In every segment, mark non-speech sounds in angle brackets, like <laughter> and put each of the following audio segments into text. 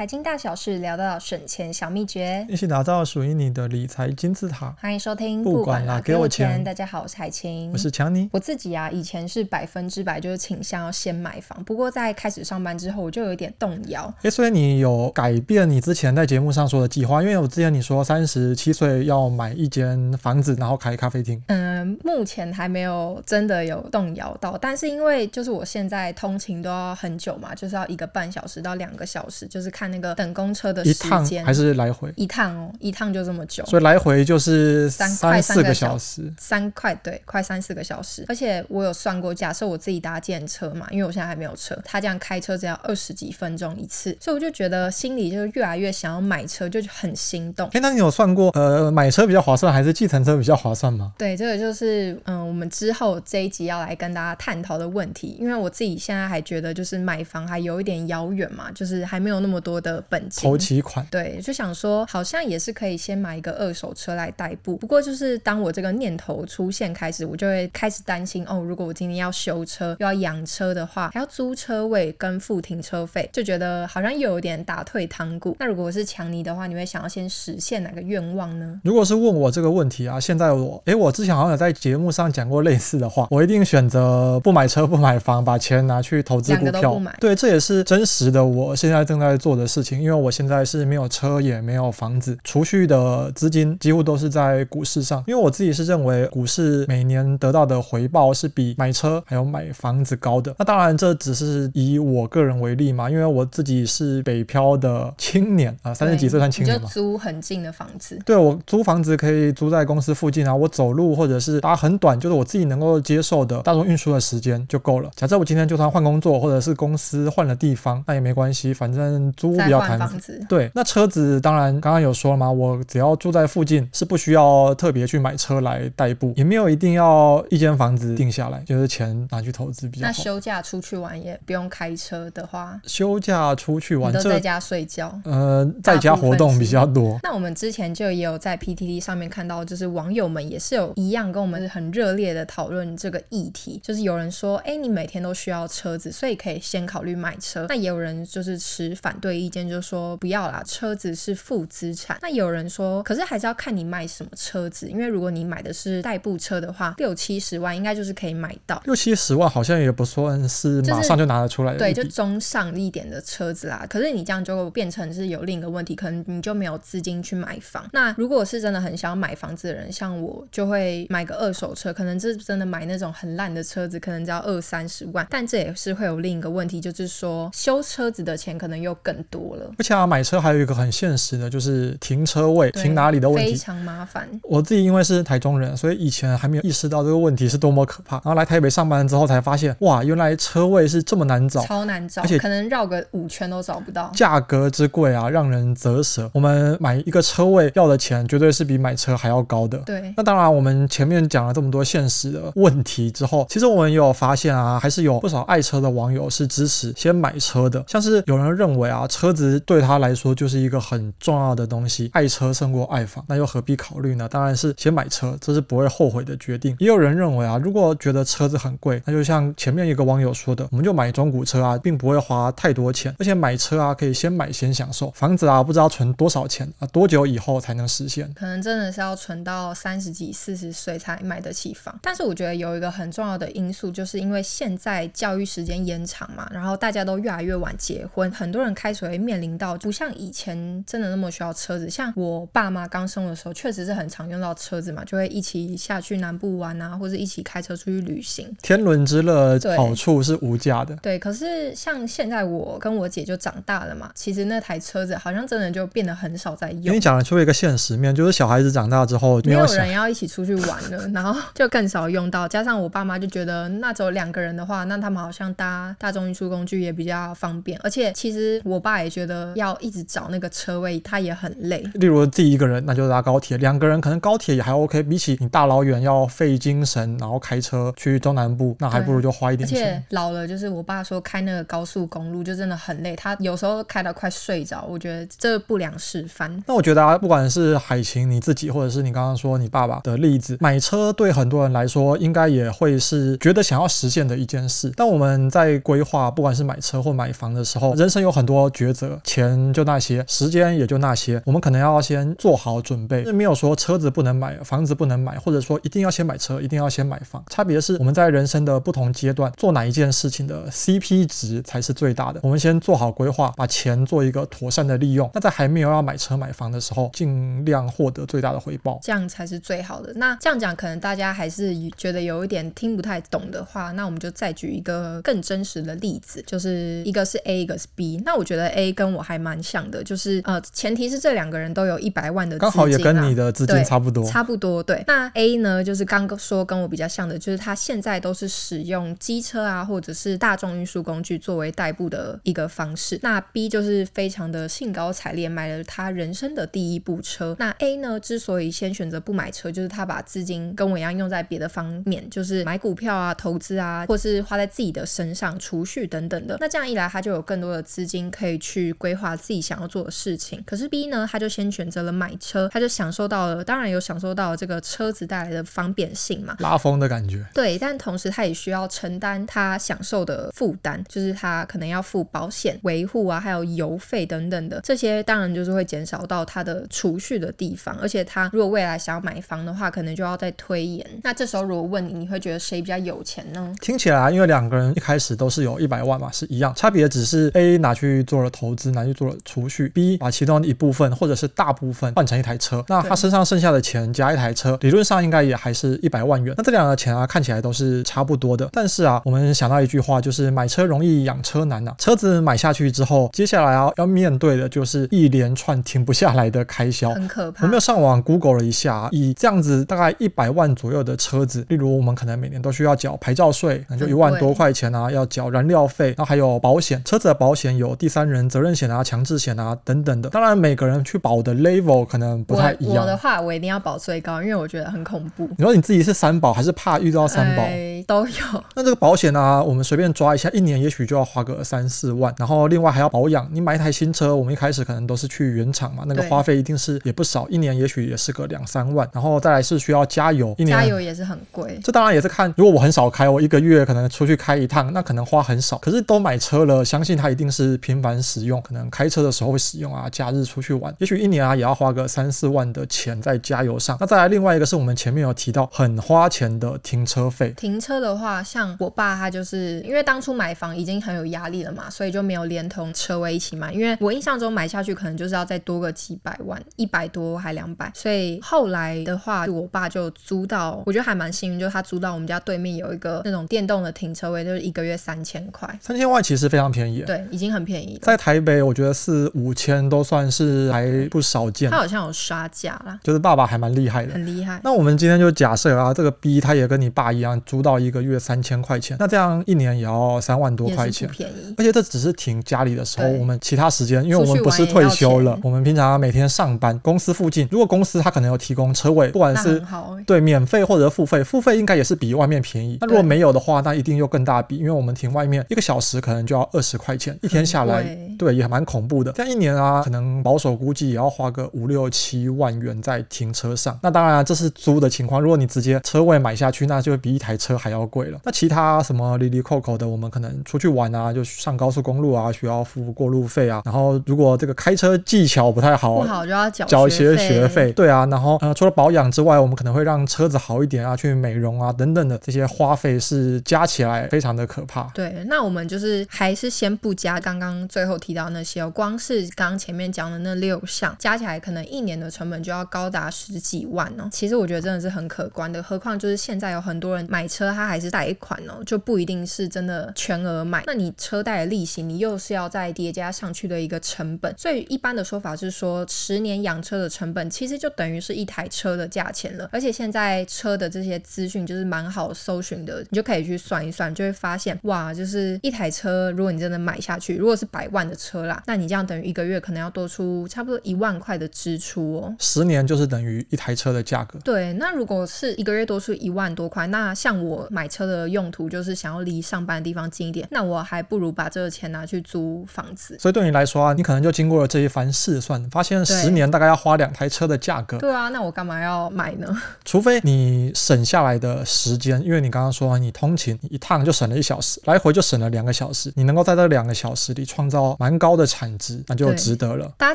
财经大小事聊到省钱小秘诀，一起打造属于你的理财金字塔。欢迎收听，不管啦，给我钱。大家好，我是海晴，我是强尼。我自己啊，以前是百分之百就是倾向要先买房，不过在开始上班之后，我就有一点动摇。诶，所以你有改变你之前在节目上说的计划？因为我之前你说三十七岁要买一间房子，然后开咖啡厅。嗯，目前还没有真的有动摇到，但是因为就是我现在通勤都要很久嘛，就是要一个半小时到两个小时，就是看那个等公车的时间，还是来回？一趟哦，一趟就这么久，所以来回就是三三四个小时，三块对，快三四个小时。而且我有算过，假设我自己搭电车嘛，因为我现在还没有车，他这样开车只要二十几分钟一次，所以我就觉得心里就越来越想要买车，就很心动。哎，那你有算过，呃，买车比较划算，还是计程车比较划算吗？对，这个就是嗯，我们之后这一集要来跟大家探讨的问题。因为我自己现在还觉得，就是买房还有一点遥远嘛，就是还没有那么多的本金。头期款。对，就想说好像也是可以先买一个二手车来代步。不过就是当我这个念头出现开始，我就会开始担心哦，如果我今天要修车又要养车的话，还要租车位跟付停车费，就觉得好像又有点打退堂鼓。那如果我是强尼的话，你会想要先实现哪个愿望呢？如果是问我这个问题啊，现在我诶，我之前好像有在节目上讲过类似的话，我一定选择不买车不买房，把钱拿去投资股票。对，这也是真实的，我现在正在做的事情，因为我现在是没有车也没有房子，储蓄的资金几乎都是在股市上。因为我自己是认为股市每年得到的回报是比买车还有买房子高的。那当然这只是以我个人为例嘛，因为我自己是北漂的青年啊，三十几岁算青年嘛。就租很近的房子。对，我租房子可以租在公司附近啊，我走路或者是搭很短，就是我自己能够接受的大众运输的时间就够了。假设我今天就算换工作或者是公司换了地方，那也没关系，反正租屋比较谈。对，那车子当然刚刚有说了嘛，我只要住在附近，是不需要特别去买车来代步，也没有一定要一间房子定下来，就是钱拿去投资比较好。那休假出去玩也不用开车的话，休假出去玩都在家睡觉，呃，在家活动比较多。那我们之前就也有在 PTT 上面看到，就是网友们也是有一样跟我们很热烈的讨论这个议题，就是有人说，哎，你每天都需要车子，所以可以先考虑买车。那也有人就是持反对意见，就是说不要啦，车子是负资产。那有人说，可是还是要看你买什么车子，因为如果你买的是代步车的话，六七十万应该就是可以买到。六七十万好像也不算是马上就拿得出来的，就是，对，就中上一点的车子啦。可是你这样就变成是有另一个问题，可能你就没有资金去买房。那如果是真的很想要买房子的人，像我就会买个二手车，可能这真的买那种很烂的车子，可能只要二三十万。但这也是会有另一个问题，就是说修车子的钱可能又更多了。而且啊，买车还有一个很现实的，就是停车位停哪里的问题，非常麻烦。我自己因为是台中人，所以以前还没有意识到这个问题是多么可怕。然后来台北上班之后才发现，哇，原来车位是这么难找，超难找，而且可能绕个五圈都找不到。价格之贵啊，让人啧舌。我们买一个车位要的钱，绝对是比买车还要高的。对。那当然，我们前面讲了这么多现实的问题之后，其实我们也有发现啊，还是有不少爱车的网友是支持先买车的。像是有人认为啊，车车子对他来说就是一个很重要的东西，爱车胜过爱房，那又何必考虑呢？当然是先买车，这是不会后悔的决定。也有人认为啊，如果觉得车子很贵，那就像前面一个网友说的，我们就买中古车啊，并不会花太多钱，而且买车啊可以先买先享受，房子啊不知道存多少钱啊，多久以后才能实现？可能真的是要存到三十几、四十岁才买得起房。但是我觉得有一个很重要的因素，就是因为现在教育时间延长嘛，然后大家都越来越晚结婚，很多人开始会面临到不像以前真的那么需要车子。像我爸妈刚生的时候，确实是很常用到车子嘛，就会一起下去南部玩啊，或者一起开车出去旅行。天伦之乐好处是无价的。对，可是像现在我跟我姐就长大了嘛，其实那台车子好像真的就变得很少在用。因为你讲了出一个现实面，就是小孩子长大之后没有，没有人要一起出去玩了，然后 <laughs> 就更少用到。加上我爸妈就觉得，那只有两个人的话，那他们好像搭大众运输工具也比较方便。而且其实我爸也觉得要一直找那个车位，他也很累。例如自己一个人，那就搭高铁；两个人可能高铁也还 OK，比起你大老远要费精神，然后开车去中南部，那还不如就花一点钱。而且老了，就是我爸说开那个高速公路就真的很累，他有时候开到快睡着，我觉得这不良示范。那我觉得啊，不管是海晴你自己，或者是你刚刚说你爸爸的例子，买车对很多人来说，应该也会是觉得想要实现的一件事。但我们在规划，不管是买车或买房的时候，人生有很多择，钱就那些，时间也就那些，我们可能要先做好准备。没有说车子不能买，房子不能买，或者说一定要先买车，一定要先买房。差别是我们在人生的不同阶段做哪一件事情的 CP 值才是最大的。我们先做好规划，把钱做一个妥善的利用。那在还没有要买车买房的时候，尽量获得最大的回报，这样才是最好的。那这样讲，可能大家还是觉得有一点听不太懂的话，那我们就再举一个更真实的例子，就是一个是 A，一个是 B。那我觉得 A 跟我还蛮像的，就是呃，前提是这两个人都有一百万的资金，刚好也跟你的资金差不多，差不多。对，那 A 呢，就是刚刚说跟我比较像的，就是他现在都是使用机车啊，或者是大众运输工具作为代步的一个方式。那 B 就是非常的兴高采烈，买了他人生的第一部车。那 A 呢，之所以先选择不买车，就是他把资金跟我一样用在别的方面，就是买股票啊、投资啊，或是花在自己的身上、储蓄等等的。那这样一来，他就有更多的资金可以去规划自己想要做的事情。可是 B 呢，他就先选择了买车，他就享受到了，当然有享受到这个车子带来的方便性嘛，拉风的感觉。对，但同时他也需要承担他享受的负担，就是他可能要付保险、维护啊，还有油费等等的。这些当然就是会减少到他的储蓄的地方，而且他如果未来想要买房的话，可能就要再推延。那这时候如果问你，你会觉得谁比较有钱呢？听起来，因为两个人一开始都是有一百万嘛，是一样，差别只是 A 拿去做了投资，拿去做了储蓄；B 把其中一部分或者是大部分换成一台车。那他身上剩下的钱加一台车，理论上应该也还是一百万元。那这两个钱啊，看起来都是差不多的。但是啊，我们想到一句话，就是买车容易养车难呐、啊。车子买下去之后，接下来啊要面对的就是一连串停不下来的开销，很可怕。我们有上网 Google 了一下，以这样子大概一百万左右的车子，例如我们可能每年都需要缴牌照税，那就一万多块钱啊，要缴燃料费，然后还有保险，车子的保险有第三人责任险啊、强制险啊等等的。当然，每个人去保的 level 可能不太一样。我，我的话，我一定要保最高，因为我觉得很恐怖。你说你自己是三保，还是怕遇到三保？哎，都有。<laughs> 那这个保险呢、啊，我们随便抓一下，一年也许就要花个三四万，然后另外还要保养。你买一台新车，我们一开始可能都是去原厂嘛，那个花费一定是也不少，一年也许也是个两三万，然后再来是需要加油，一年加油也是很贵。这当然也是看，如果我很少开，我一个月可能出去开一趟，那可能花很少。可是都买车了，相信它一定是频繁使用，可能开车的时候会使用啊，假日出去玩，也许一年啊也要花个三四万的钱在加油上。那再来另外一个是我们前面有提到很花钱的停车费。停车的话，像我爸他就是因为当初买房已经很有压力了嘛，所以就没有连同车位一起买。因为我印象中买下去可能就是要再多个几百万，一百多还两百。所以后来的话，我爸就租到，我觉得还蛮幸运，就是他租到我们家对面有一个那种电动的停车位，就是一个月三千块。三千块其实非常便宜，对，已经很便宜了。在台北，我觉得四五千都算是还不少见。他好像有刷价啦，就是爸爸还蛮厉害的，很厉害。那我们今天就假设啊，这个 B 他也跟你爸一样，租到一个月三千块钱，那这样一年也要三万多块钱，便宜。而且这只是停家里的时候，我们其他时间，因为我们不是退休了，我们平常每天上班，公司附近，如果公司他可能有提供车位，不管是对免费或者付费，付费应该也是比外面便宜。那如果没有的话，那一定又更大笔，因为我们停外面一个小时可能就要二十块钱，一天下来，对，也蛮恐怖的。这样一年啊，可能保守估计也要花个五六七万元在停车上。那当然啊，这是租的情况，如果你直接车位买下去，那就比一台车还要贵了。那其他什么哩哩扣扣的，我们可能出去玩啊，就上高速公路啊，需要付过路费啊。然后如果这个开车技巧不太好，不好就要缴缴一些学费。对啊，然后呃，除了保养之外，我们可能会让车子好一点啊，去美容啊等等的这些花费是加起来非常的可怕。对，那我们就是还是先不加刚刚最后提到那些哦，光是刚前面讲的那六项加起来，可能一年的成本就要高达十几万哦。其实我觉得真的是很可观的，何况就是现在有很多人买车，他还是贷款哦，就不一定是真的全额买。那你车贷的利息，你又是要再叠加上去的一个成本。所以一般的说法是说，十年养车的成本其实就等于是一台车的价钱了。而且现在车的这些资讯就是蛮好搜寻的，你就可以去算一算，就会发现哇，就是一台车，如果你真的买下去，如果是百万万的车啦，那你这样等于一个月可能要多出差不多一万块的支出哦。十年就是等于一台车的价格。对，那如果是一个月多出一万多块，那像我买车的用途就是想要离上班的地方近一点，那我还不如把这个钱拿去租房子。所以对你来说啊，你可能就经过了这一番试算，发现十年大概要花两台车的价格。对啊，那我干嘛要买呢？除非你省下来的时间，因为你刚刚说你通勤一趟就省了一小时，来回就省了两个小时，你能够在这两个小时里创造蛮高的产值，那就值得了。搭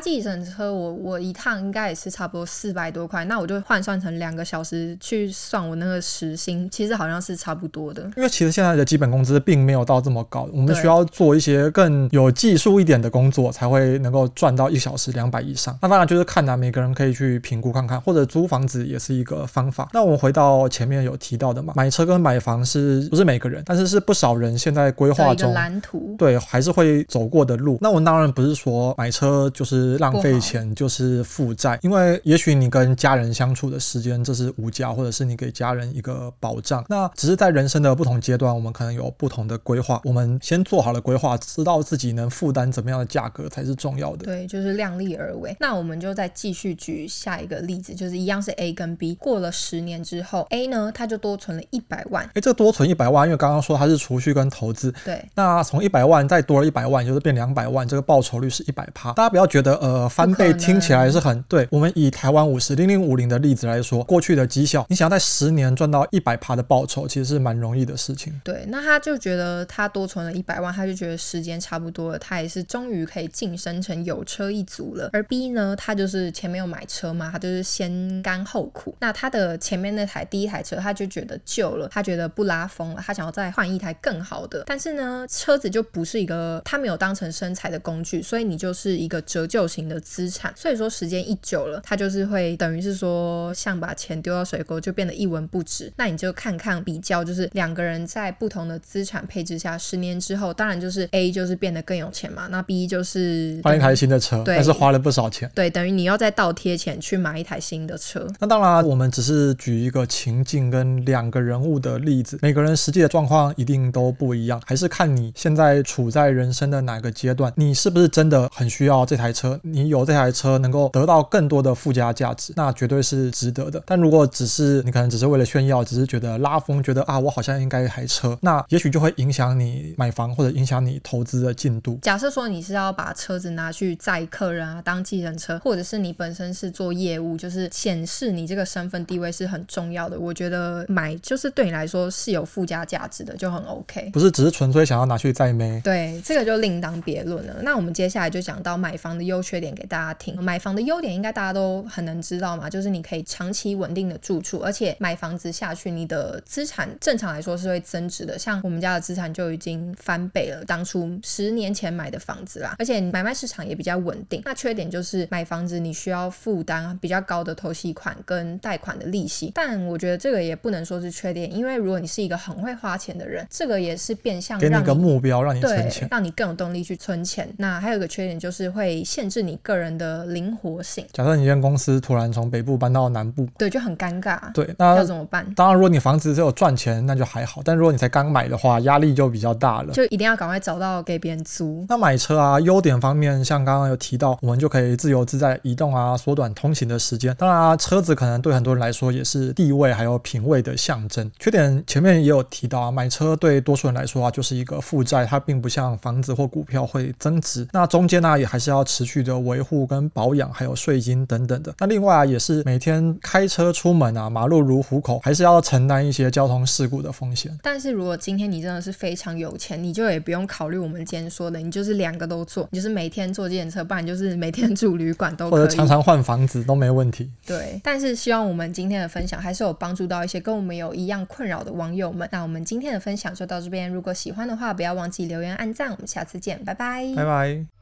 计程车我，我我一趟应该也是差不多四百多块，那我就换算成两个小时去算我那个时薪，其实好像是差不多的。因为其实现在的基本工资并没有到这么高，我们需要做一些更有技术一点的工作，才会能够赚到一小时两百以上。那当然就是看哪、啊、每个人可以去评估看看，或者租房子也是一个方法。那我们回到前面有提到的嘛，买车跟买房是不是每个人？但是是不少人现在规划中蓝图，对，还是会走过的路。那我当然不是说买车就是浪费钱，就是负债，因为也许你跟家人相处的时间这是无价，或者是你给家人一个保障。那只是在人生的不同阶段，我们可能有不同的规划。我们先做好了规划，知道自己能负担怎么样的价格才是重要的。对，就是量力而为。那我们就再继续举下一个例子，就是一样是 A 跟 B，过了十年之后，A 呢，他就多存了一百万。哎，这多存一百万，因为刚刚说它是储蓄跟投资。对。那从一百万再多了一百万，就是变两百万，这个报酬率是一百趴。大家不要觉得呃翻倍听起来是很对。我们以台湾五十零零五零的例子来说，过去的绩效，你想要在十年赚到一百趴的报酬，其实是蛮容易的事情。对。那他就觉得他多存了一百万，他就觉得时间差不多了，他也是终于可以晋升成有车一族了。而 B 呢，他就是前面有买车嘛，他就是先甘后苦。那他的前面那台第一台车，他就觉得旧了，他觉得不拉风了，他想要再换一台更好的。但是呢，车子就不是一个他没有当成生财的工具，所以你就是一个折旧型的资产。所以说时间一久了，它就是会等于是说像把钱丢到水沟，就变得一文不值。那你就看看比较，就是两个人在不同的资产配置下，十年之后，当然就是 A 就是变得更有钱嘛，那 B 就是换一台新的车，对，但是花了不少钱。对，等于你要再倒贴钱去买一台新的车。那当然，我们只是举一个情境跟两个人物的例子，每个人实际的状况一定都不一样，还是看你现在处在人生的哪个阶段，你是不是真的很需要这台车？你有这台车能够得到更多的附加价值，那绝对是值得的。但如果只是你可能只是为了炫耀，只是觉得拉风，觉得啊我好像应该一台车，那也许就会影响你买房或者影响你投资的进度。假设说你是要把车子拿去载客人啊，当计程车，或者是你本身是做业务，就是显示你这个身份地位是很重要的。我觉得买就是对你来说是有附加价值的，就很 OK。不是只是纯粹想要拿去载妹。对，这个就另当别论了。那我们接下来就讲到买房的优缺点给大家听。买房的优点应该大家都很能知道嘛，就是你可以长期稳定的住处，而且买房子下去，你的资产正常来说是会增值的。像我们家的资产就已经翻倍了，当初十年前买的房子啦，而且买卖市场也比较稳定。那缺点就是买房子你需要负担比较高的头期款跟贷款的利息，但我觉得这个也不能说是缺点，因为如果你是一个很会花钱的人，这个也是变相给你一个目标，让你存钱，让你更有动力去存钱。那还有一个缺点就是会限制你个人的灵活性。假设你一间公司突然从北部搬到南部，对，就很尴尬。对，那要怎么办？当然，如果你房子只有赚钱，那就还好；但如果你才刚买的话，压力就比较大了，就一定要赶快找到给别人租。那买车啊，优点方面，像刚刚有提到，我们就可以自由自在移动啊，缩短通勤的时间。当然啊，车子可能对很多人来说也是地位还有品味的象征。缺点前面也有提到啊，买车对多数人来说啊，就是一个负债，它并不像房子或股票会增值。那中间呢、啊，也还是要持续的维护跟保养，还有税金等等的。那另外啊，也是每天开车出门啊，马路如虎口，还是要承担一些交通事故的风险。但是如果今天你真的是非常有钱，你就也不用考虑我们今天说的，你就是两个都做，你就是每天坐计程车，不然就是每天住旅馆都可以，或者常常换房子都没问题。对，但是希望我们今天的分享还是有帮助到一些跟我们有一样困扰的网友们。那我们今天的分享就到这边，如果喜欢的话，不要忘记留言按赞。我们下次见，拜拜拜，拜。